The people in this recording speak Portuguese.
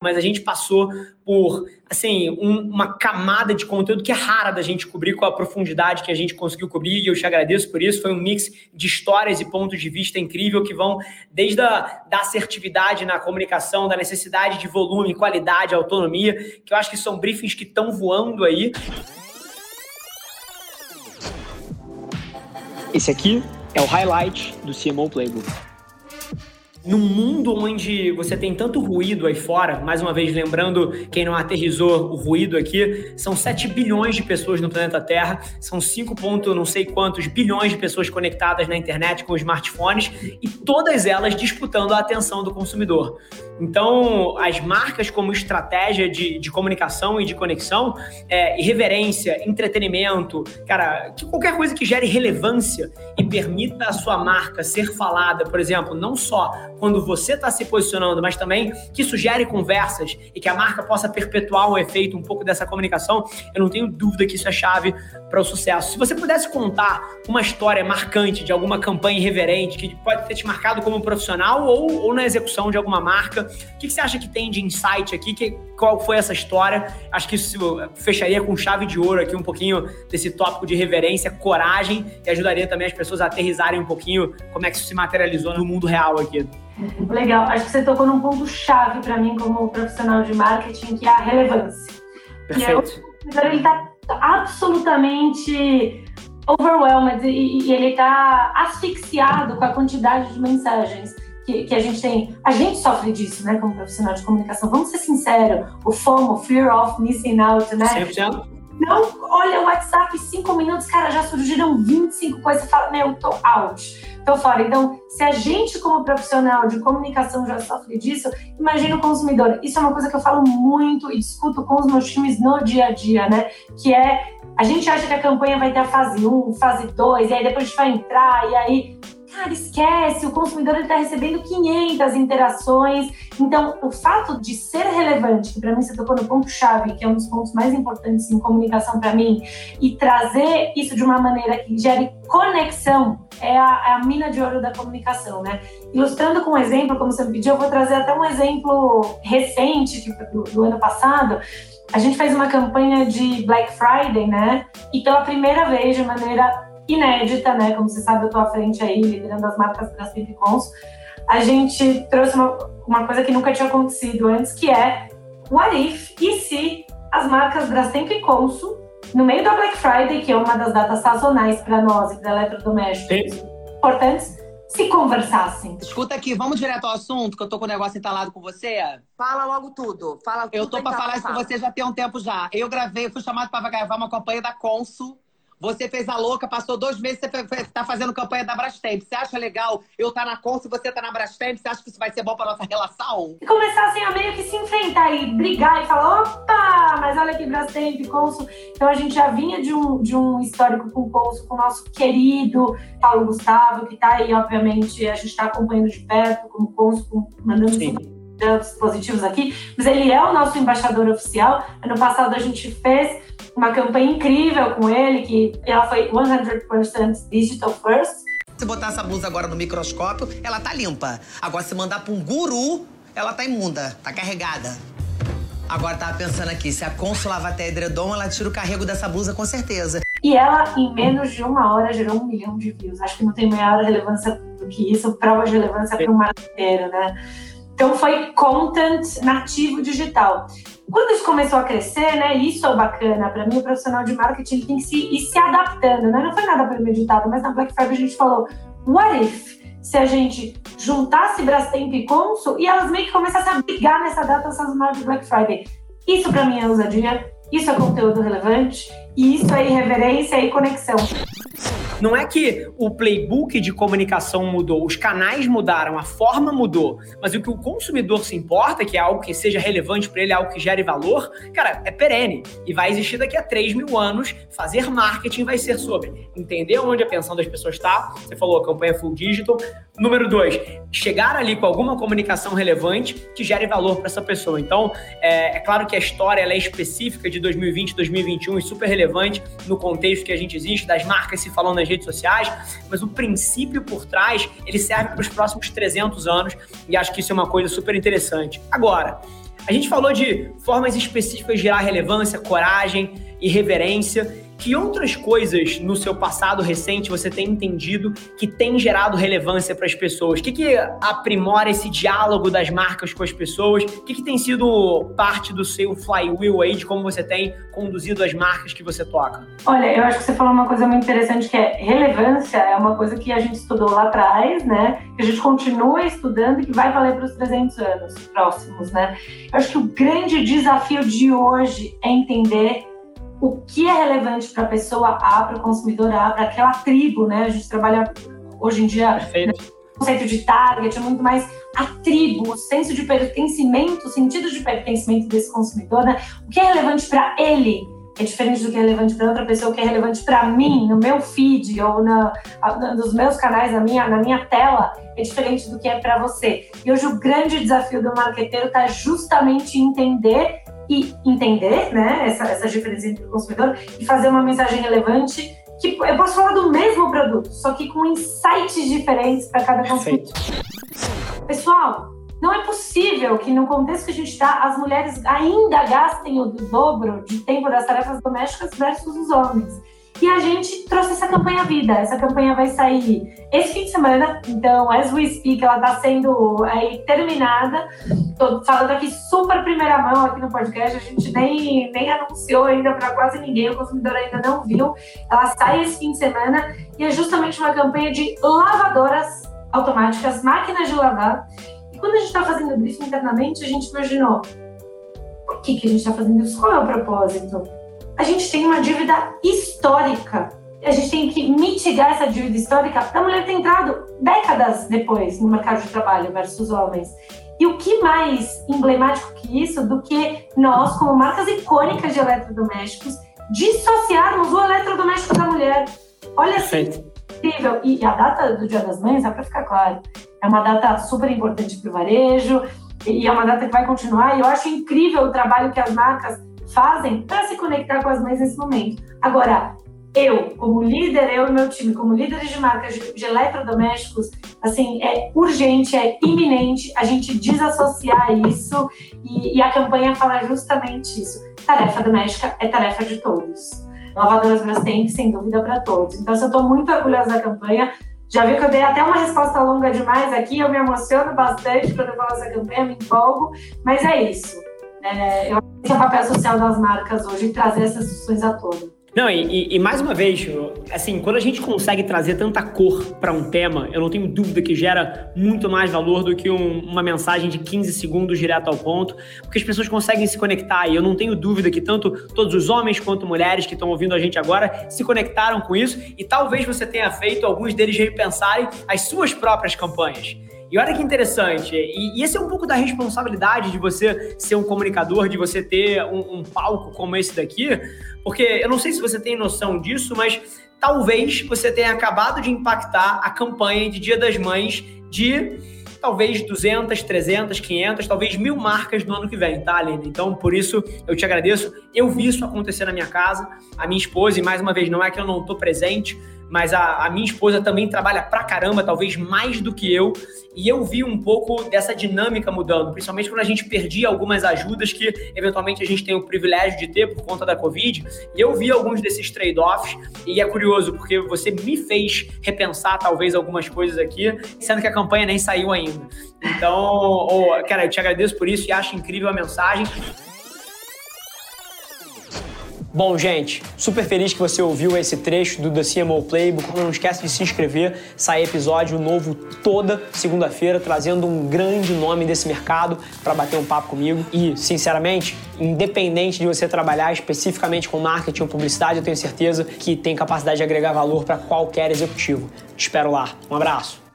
mas a gente passou por assim um, uma camada de conteúdo que é rara da gente cobrir com a profundidade que a gente conseguiu cobrir e eu te agradeço por isso. Foi um mix de histórias e pontos de vista incrível que vão desde a da assertividade na comunicação da necessidade de volume qualidade autonomia que eu acho que são briefings que estão voando aí. Esse aqui é o highlight do CMO Playbook num mundo onde você tem tanto ruído aí fora, mais uma vez lembrando quem não aterrizou o ruído aqui, são 7 bilhões de pessoas no planeta Terra, são 5 ponto não sei quantos bilhões de pessoas conectadas na internet com smartphones e todas elas disputando a atenção do consumidor. Então, as marcas como estratégia de, de comunicação e de conexão, é, irreverência, entretenimento, cara, que qualquer coisa que gere relevância e permita a sua marca ser falada, por exemplo, não só quando você está se posicionando, mas também que sugere conversas e que a marca possa perpetuar um efeito um pouco dessa comunicação, eu não tenho dúvida que isso é chave para o sucesso. Se você pudesse contar uma história marcante de alguma campanha irreverente que pode ter te marcado como profissional ou, ou na execução de alguma marca, o que, que você acha que tem de insight aqui? Que, qual foi essa história? Acho que isso fecharia com chave de ouro aqui um pouquinho desse tópico de reverência, coragem e ajudaria também as pessoas a aterrizarem um pouquinho como é que isso se materializou no mundo real aqui. Legal, acho que você tocou num ponto chave para mim como profissional de marketing, que é a relevância. Perfeito. E aí, ele está absolutamente overwhelmed e, e ele está asfixiado com a quantidade de mensagens que, que, a gente tem. A gente sofre disso, né, como profissional de comunicação. Vamos ser sinceros, o FOMO, Fear of Missing Out, né? 100%. Não, olha o WhatsApp, cinco minutos, cara, já surgiram 25 coisas. Você fala, meu, tô out tô fora. Então, se a gente, como profissional de comunicação, já sofre disso, imagina o consumidor. Isso é uma coisa que eu falo muito e discuto com os meus times no dia a dia, né? Que é a gente acha que a campanha vai ter a fase 1, fase 2, e aí depois a gente vai entrar, e aí Cara, esquece, o consumidor está recebendo 500 interações. Então, o fato de ser relevante, que para mim você tocou no ponto-chave, que é um dos pontos mais importantes em comunicação para mim, e trazer isso de uma maneira que gere conexão, é a, é a, mina de ouro da comunicação, né? Ilustrando com um exemplo, como você me pediu, eu vou trazer até um exemplo recente, tipo, do, do ano passado. A gente fez uma campanha de Black Friday, né? E pela primeira vez, de maneira inédita, né? Como você sabe, eu estou à frente aí, liderando as marcas da Cons. A gente trouxe uma, uma coisa que nunca tinha acontecido antes, que é what if e se as marcas Brastemp e Consul, no meio da Black Friday, que é uma das datas sazonais para nós e para eletrodomésticos importantes, se conversassem. Escuta aqui, vamos direto ao assunto, que eu tô com o negócio entalado com você. Fala logo tudo. Fala tudo eu tô para falar isso com você já tem um tempo já. Eu gravei, eu fui chamado para gravar uma campanha da Consul você fez a louca, passou dois meses, você está fazendo campanha da Brastemp. Você acha legal eu estar tá na Cons e você tá na Brastemp? Você acha que isso vai ser bom para nossa relação? E começassem a meio que se enfrentar e brigar e falar: opa, mas olha aqui, Brastemp, Consul. Então a gente já vinha de um, de um histórico com o Consul, com o nosso querido Paulo Gustavo, que está aí, obviamente, a gente está acompanhando de perto, como Consul, mandando Sim. Positivos aqui, mas ele é o nosso embaixador oficial. Ano passado a gente fez uma campanha incrível com ele, que ela foi 100% digital first. Se botar essa blusa agora no microscópio, ela tá limpa. Agora, se mandar pra um guru, ela tá imunda, tá carregada. Agora, tava pensando aqui, se a Consul lava até edredom, ela tira o carrego dessa blusa com certeza. E ela, em menos de uma hora, gerou um milhão de views. Acho que não tem maior relevância do que isso, prova de relevância para um marketeiro, né? Então, foi content nativo digital. Quando isso começou a crescer, né, isso é bacana, para mim o profissional de marketing tem que se, ir se adaptando, né? Não foi nada premeditado, mas na Black Friday a gente falou, what if se a gente juntasse Brastemp e Consul e elas meio que começassem a brigar nessa data sazonal de Black Friday. Isso para mim é ousadia, isso é conteúdo relevante e isso é irreverência e conexão. Não é que o playbook de comunicação mudou, os canais mudaram, a forma mudou, mas o que o consumidor se importa, que é algo que seja relevante para ele, algo que gere valor, cara, é perene e vai existir daqui a 3 mil anos. Fazer marketing vai ser sobre entender onde a pensão das pessoas está. Você falou campanha full digital. Número dois, chegar ali com alguma comunicação relevante que gere valor para essa pessoa. Então, é, é, claro que a história é específica de 2020, 2021 e super relevante no contexto que a gente existe, das marcas se falando redes sociais, mas o princípio por trás, ele serve para os próximos 300 anos e acho que isso é uma coisa super interessante. Agora, A gente falou de formas específicas de gerar relevância, coragem e reverência. Que outras coisas no seu passado recente você tem entendido que tem gerado relevância para as pessoas? O que, que aprimora esse diálogo das marcas com as pessoas? O que, que tem sido parte do seu flywheel aí, de como você tem conduzido as marcas que você toca? Olha, eu acho que você falou uma coisa muito interessante que é relevância é uma coisa que a gente estudou lá atrás, né? Que a gente continua estudando e que vai valer para os 300 anos próximos, né? Eu acho que o grande desafio de hoje é entender o que é relevante para a pessoa A, para o consumidor A, para aquela tribo, né? A gente trabalha hoje em dia né, o conceito de target, é muito mais a tribo, o senso de pertencimento, o sentido de pertencimento desse consumidor, né? O que é relevante para ele é diferente do que é relevante para outra pessoa, o que é relevante para mim, no meu feed ou na, nos meus canais, na minha, na minha tela, é diferente do que é para você. E hoje o grande desafio do marqueteiro está justamente entender e entender né, essa, diferença entre o consumidor e fazer uma mensagem relevante que eu posso falar do mesmo produto, só que com insights diferentes para cada consumidor. Pessoal, não é possível que no contexto que a gente está, as mulheres ainda gastem o dobro de tempo das tarefas domésticas versus os homens. E a gente trouxe essa campanha à vida. Essa campanha vai sair esse fim de semana. Então, as we speak, ela está sendo aí terminada. Estou falando aqui super primeira mão aqui no podcast. A gente nem, nem anunciou ainda para quase ninguém. O consumidor ainda não viu. Ela sai esse fim de semana e é justamente uma campanha de lavadoras automáticas, máquinas de lavar. E quando a gente está fazendo o briefing internamente, a gente imaginou por que, que a gente está fazendo isso? Qual é o propósito? A gente tem uma dívida histórica. A gente tem que mitigar essa dívida histórica da mulher ter entrado décadas depois no mercado de trabalho versus homens. E o que mais emblemático que isso do que nós, como marcas icônicas de eletrodomésticos, dissociarmos o eletrodoméstico da mulher? Olha assim, incrível. E a data do Dia das Mães, é para ficar claro, é uma data super importante para o varejo e é uma data que vai continuar. E eu acho incrível o trabalho que as marcas fazem para se conectar com as mães nesse momento. Agora, eu, como líder, eu e meu time, como líderes de marcas de, de eletrodomésticos, assim, é urgente, é iminente a gente desassociar isso e, e a campanha fala justamente isso. Tarefa doméstica é tarefa de todos. Lavadoras Brastemp, sem dúvida, para todos. Então, eu estou muito orgulhosa da campanha. Já viu que eu dei até uma resposta longa demais aqui, eu me emociono bastante quando eu falo essa campanha, me empolgo, mas é isso. É, eu que é o papel social das marcas hoje trazer essas discussões à tona. Não, e, e, mais uma vez, assim, quando a gente consegue trazer tanta cor para um tema, eu não tenho dúvida que gera muito mais valor do que um, uma mensagem de 15 segundos direto ao ponto, porque as pessoas conseguem se conectar e eu não tenho dúvida que tanto todos os homens quanto mulheres que estão ouvindo a gente agora se conectaram com isso e talvez você tenha feito alguns deles repensarem as suas próprias campanhas. E olha que interessante, e, e esse é um pouco da responsabilidade de você ser um comunicador, de você ter um, um palco como esse daqui, porque eu não sei se você tem noção disso, mas talvez você tenha acabado de impactar a campanha de Dia das Mães de talvez 200, 300, 500, talvez mil marcas no ano que vem, tá, Aline? Então, por isso, eu te agradeço. Eu vi isso acontecer na minha casa, a minha esposa, e mais uma vez, não é que eu não estou presente, mas a, a, minha esposa também trabalha pra caramba, talvez mais do que eu, e eu vi um pouco dessa dinâmica mudando, principalmente quando a gente perdia algumas ajudas que eventualmente a gente tem o privilégio de ter por conta da Covid, e eu vi alguns desses trade-offs, e é curioso, porque você me fez repensar talvez algumas coisas aqui, sendo que a campanha nem saiu ainda. Então, oh, cara, eu te agradeço por isso e acho incrível a mensagem. Bom, gente, super feliz que você ouviu esse trecho do The CMO Playbook. Não esquece de se inscrever, sai episódio novo toda segunda-feira, trazendo um grande nome desse mercado para bater um papo comigo. E, sinceramente, independente de você trabalhar especificamente com marketing ou publicidade, eu tenho certeza que tem capacidade de agregar valor para qualquer executivo. Te espero lá. Um abraço.